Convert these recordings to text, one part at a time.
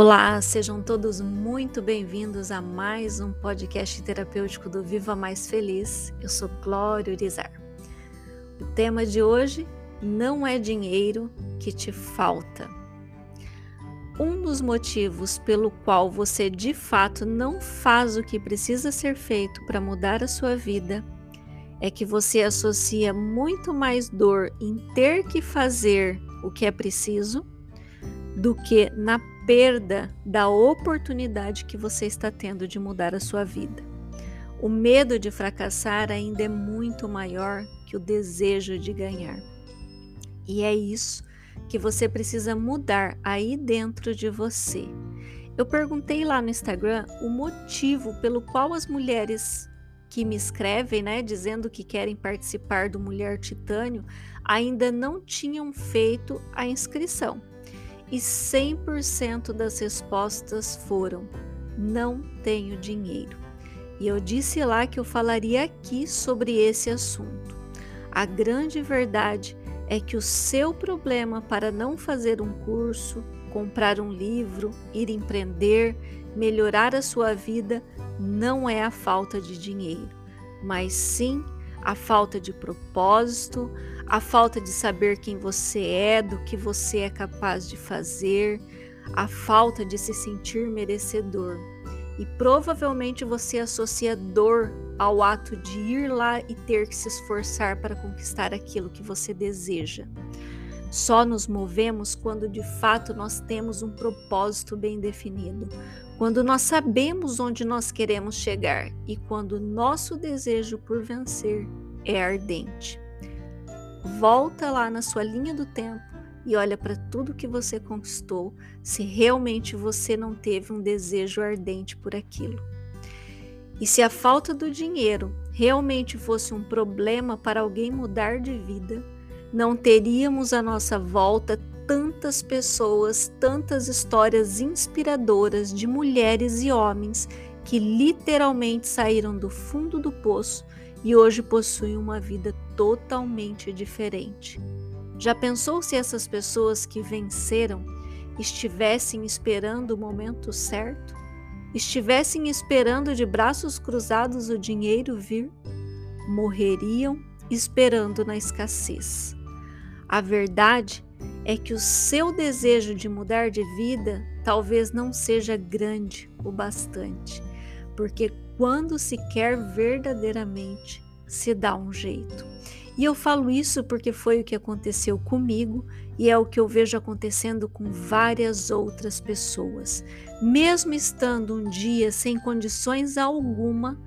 Olá, sejam todos muito bem-vindos a mais um podcast terapêutico do Viva Mais Feliz. Eu sou Glória Urizar. O tema de hoje não é dinheiro que te falta. Um dos motivos pelo qual você de fato não faz o que precisa ser feito para mudar a sua vida é que você associa muito mais dor em ter que fazer o que é preciso do que na perda da oportunidade que você está tendo de mudar a sua vida. O medo de fracassar ainda é muito maior que o desejo de ganhar. E é isso que você precisa mudar aí dentro de você. Eu perguntei lá no Instagram o motivo pelo qual as mulheres que me escrevem, né, dizendo que querem participar do Mulher Titânio, ainda não tinham feito a inscrição e 100% das respostas foram: não tenho dinheiro. E eu disse lá que eu falaria aqui sobre esse assunto. A grande verdade é que o seu problema para não fazer um curso, comprar um livro, ir empreender, melhorar a sua vida não é a falta de dinheiro, mas sim a falta de propósito, a falta de saber quem você é, do que você é capaz de fazer, a falta de se sentir merecedor. E provavelmente você associa dor ao ato de ir lá e ter que se esforçar para conquistar aquilo que você deseja. Só nos movemos quando de fato nós temos um propósito bem definido, quando nós sabemos onde nós queremos chegar e quando nosso desejo por vencer é ardente. Volta lá na sua linha do tempo e olha para tudo que você conquistou, se realmente você não teve um desejo ardente por aquilo. E se a falta do dinheiro realmente fosse um problema para alguém mudar de vida, não teríamos à nossa volta tantas pessoas, tantas histórias inspiradoras de mulheres e homens que literalmente saíram do fundo do poço e hoje possuem uma vida totalmente diferente. Já pensou se essas pessoas que venceram estivessem esperando o momento certo? Estivessem esperando de braços cruzados o dinheiro vir? Morreriam esperando na escassez. A verdade é que o seu desejo de mudar de vida talvez não seja grande o bastante, porque quando se quer verdadeiramente, se dá um jeito. E eu falo isso porque foi o que aconteceu comigo e é o que eu vejo acontecendo com várias outras pessoas. Mesmo estando um dia sem condições alguma,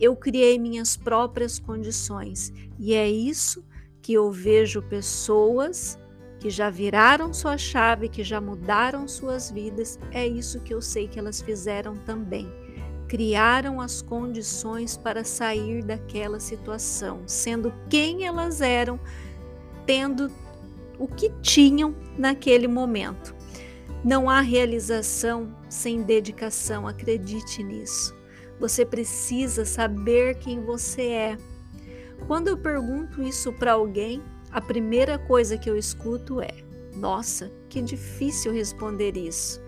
eu criei minhas próprias condições. E é isso que eu vejo pessoas que já viraram sua chave, que já mudaram suas vidas, é isso que eu sei que elas fizeram também criaram as condições para sair daquela situação, sendo quem elas eram, tendo o que tinham naquele momento. Não há realização sem dedicação, acredite nisso. Você precisa saber quem você é. Quando eu pergunto isso para alguém, a primeira coisa que eu escuto é: Nossa, que difícil responder isso.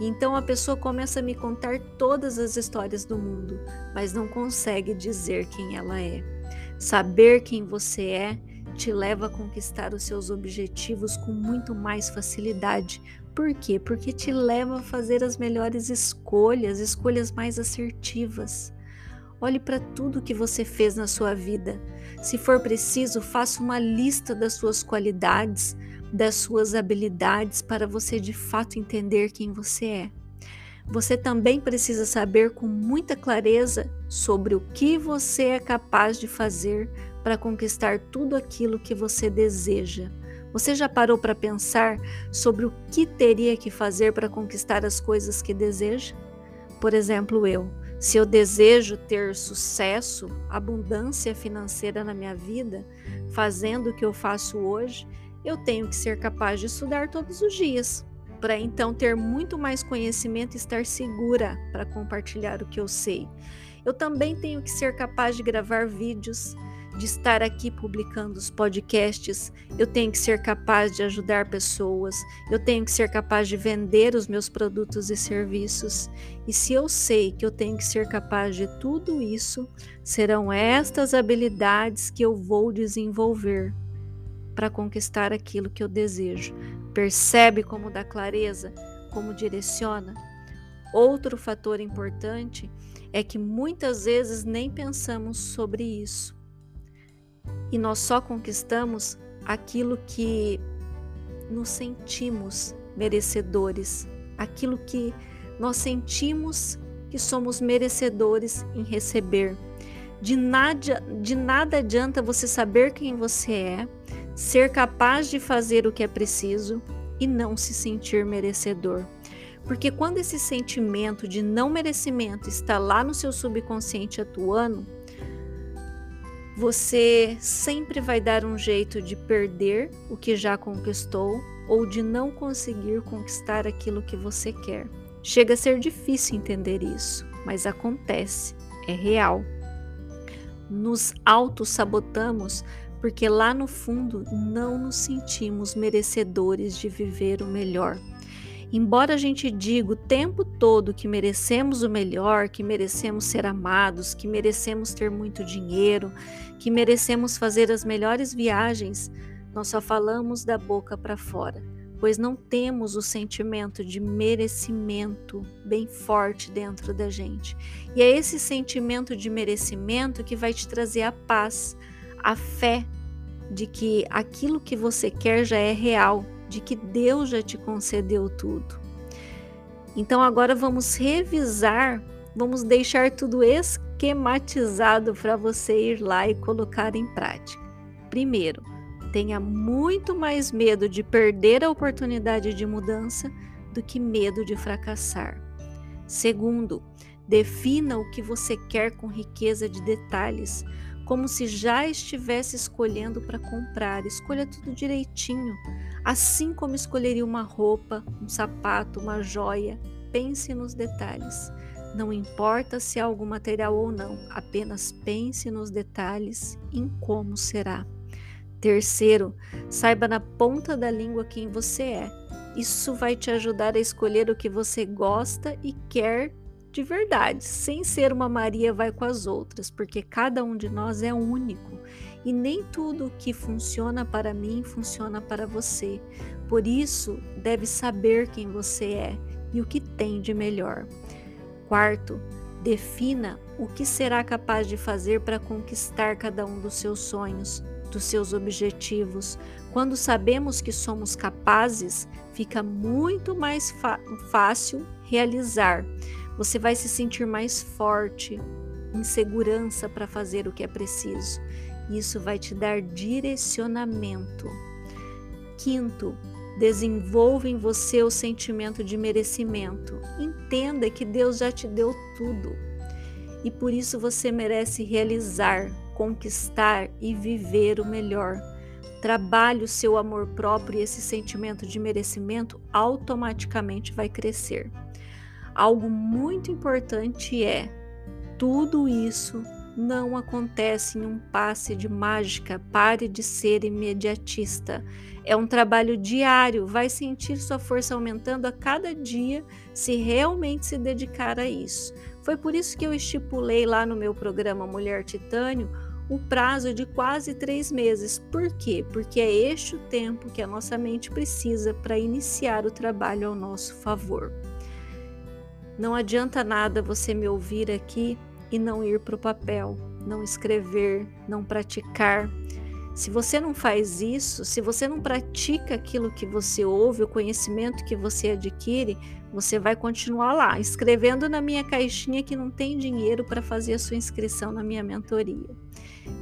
Então a pessoa começa a me contar todas as histórias do mundo, mas não consegue dizer quem ela é. Saber quem você é te leva a conquistar os seus objetivos com muito mais facilidade. Por quê? Porque te leva a fazer as melhores escolhas, escolhas mais assertivas. Olhe para tudo que você fez na sua vida. Se for preciso, faça uma lista das suas qualidades, das suas habilidades para você de fato entender quem você é. Você também precisa saber com muita clareza sobre o que você é capaz de fazer para conquistar tudo aquilo que você deseja. Você já parou para pensar sobre o que teria que fazer para conquistar as coisas que deseja? Por exemplo, eu. Se eu desejo ter sucesso, abundância financeira na minha vida, fazendo o que eu faço hoje, eu tenho que ser capaz de estudar todos os dias, para então ter muito mais conhecimento e estar segura para compartilhar o que eu sei. Eu também tenho que ser capaz de gravar vídeos, de estar aqui publicando os podcasts, eu tenho que ser capaz de ajudar pessoas, eu tenho que ser capaz de vender os meus produtos e serviços. E se eu sei que eu tenho que ser capaz de tudo isso, serão estas habilidades que eu vou desenvolver para conquistar aquilo que eu desejo. Percebe como dá clareza, como direciona? Outro fator importante é que muitas vezes nem pensamos sobre isso e nós só conquistamos aquilo que nos sentimos merecedores, aquilo que nós sentimos que somos merecedores em receber. De nada, de nada adianta você saber quem você é, ser capaz de fazer o que é preciso e não se sentir merecedor. Porque quando esse sentimento de não merecimento está lá no seu subconsciente atuando, você sempre vai dar um jeito de perder o que já conquistou ou de não conseguir conquistar aquilo que você quer. Chega a ser difícil entender isso, mas acontece, é real. Nos auto-sabotamos porque lá no fundo não nos sentimos merecedores de viver o melhor. Embora a gente diga o tempo todo que merecemos o melhor, que merecemos ser amados, que merecemos ter muito dinheiro, que merecemos fazer as melhores viagens, nós só falamos da boca para fora, pois não temos o sentimento de merecimento bem forte dentro da gente. E é esse sentimento de merecimento que vai te trazer a paz, a fé de que aquilo que você quer já é real, de que Deus já te concedeu tudo. Então agora vamos revisar, vamos deixar tudo esquematizado para você ir lá e colocar em prática. Primeiro, tenha muito mais medo de perder a oportunidade de mudança do que medo de fracassar. Segundo, defina o que você quer com riqueza de detalhes, como se já estivesse escolhendo para comprar. Escolha tudo direitinho, assim como escolheria uma roupa, um sapato, uma joia. Pense nos detalhes. Não importa se há algum material ou não, apenas pense nos detalhes em como será. Terceiro, saiba na ponta da língua quem você é. Isso vai te ajudar a escolher o que você gosta e quer de verdade, sem ser uma Maria vai com as outras, porque cada um de nós é único e nem tudo que funciona para mim funciona para você. Por isso, deve saber quem você é e o que tem de melhor. Quarto, defina o que será capaz de fazer para conquistar cada um dos seus sonhos, dos seus objetivos. Quando sabemos que somos capazes, fica muito mais fácil realizar você vai se sentir mais forte, em segurança para fazer o que é preciso. Isso vai te dar direcionamento. Quinto, desenvolva em você o sentimento de merecimento. Entenda que Deus já te deu tudo e por isso você merece realizar, conquistar e viver o melhor. Trabalhe o seu amor próprio e esse sentimento de merecimento automaticamente vai crescer. Algo muito importante é: tudo isso não acontece em um passe de mágica. Pare de ser imediatista. É um trabalho diário. Vai sentir sua força aumentando a cada dia se realmente se dedicar a isso. Foi por isso que eu estipulei lá no meu programa Mulher Titânio o prazo de quase três meses. Por quê? Porque é este o tempo que a nossa mente precisa para iniciar o trabalho ao nosso favor. Não adianta nada você me ouvir aqui e não ir para o papel, não escrever, não praticar. Se você não faz isso, se você não pratica aquilo que você ouve, o conhecimento que você adquire, você vai continuar lá, escrevendo na minha caixinha que não tem dinheiro para fazer a sua inscrição na minha mentoria.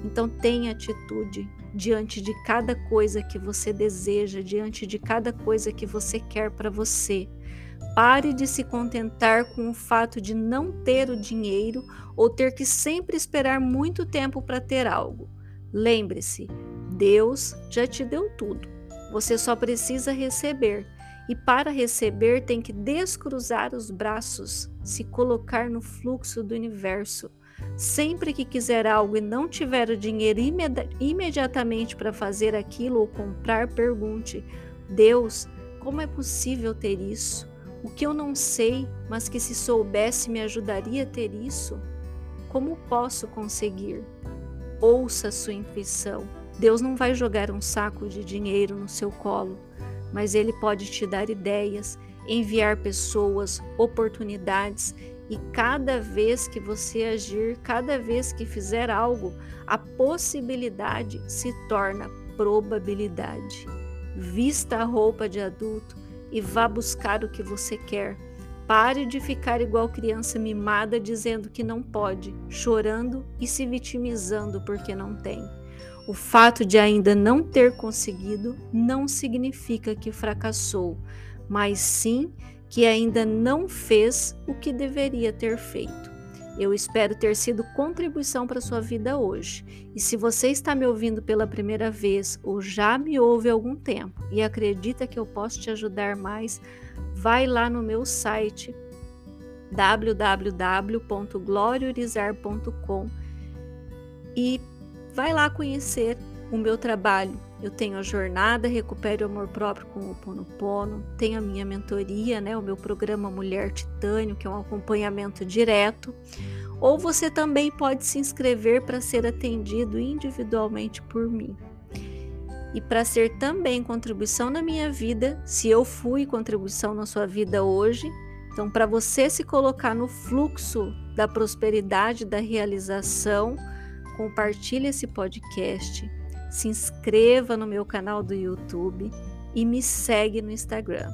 Então, tenha atitude diante de cada coisa que você deseja, diante de cada coisa que você quer para você. Pare de se contentar com o fato de não ter o dinheiro ou ter que sempre esperar muito tempo para ter algo. Lembre-se, Deus já te deu tudo. Você só precisa receber. E para receber, tem que descruzar os braços, se colocar no fluxo do universo. Sempre que quiser algo e não tiver o dinheiro imedi imediatamente para fazer aquilo ou comprar, pergunte: Deus, como é possível ter isso? O que eu não sei, mas que se soubesse me ajudaria a ter isso? Como posso conseguir? Ouça sua intuição. Deus não vai jogar um saco de dinheiro no seu colo, mas Ele pode te dar ideias, enviar pessoas, oportunidades e cada vez que você agir, cada vez que fizer algo, a possibilidade se torna probabilidade. Vista a roupa de adulto e vá buscar o que você quer. Pare de ficar igual criança mimada dizendo que não pode, chorando e se vitimizando porque não tem. O fato de ainda não ter conseguido não significa que fracassou, mas sim que ainda não fez o que deveria ter feito. Eu espero ter sido contribuição para sua vida hoje. E se você está me ouvindo pela primeira vez ou já me ouve há algum tempo e acredita que eu posso te ajudar mais, vai lá no meu site www.gloriorizar.com e vai lá conhecer o meu trabalho eu tenho a jornada Recupere o Amor Próprio com o Ponopono, tenho a minha mentoria, né, o meu programa Mulher Titânio, que é um acompanhamento direto. Ou você também pode se inscrever para ser atendido individualmente por mim. E para ser também contribuição na minha vida, se eu fui contribuição na sua vida hoje, então para você se colocar no fluxo da prosperidade, da realização, compartilhe esse podcast se inscreva no meu canal do YouTube e me segue no Instagram.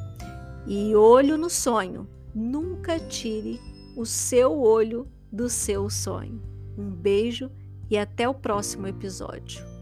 E olho no sonho, nunca tire o seu olho do seu sonho. Um beijo e até o próximo episódio.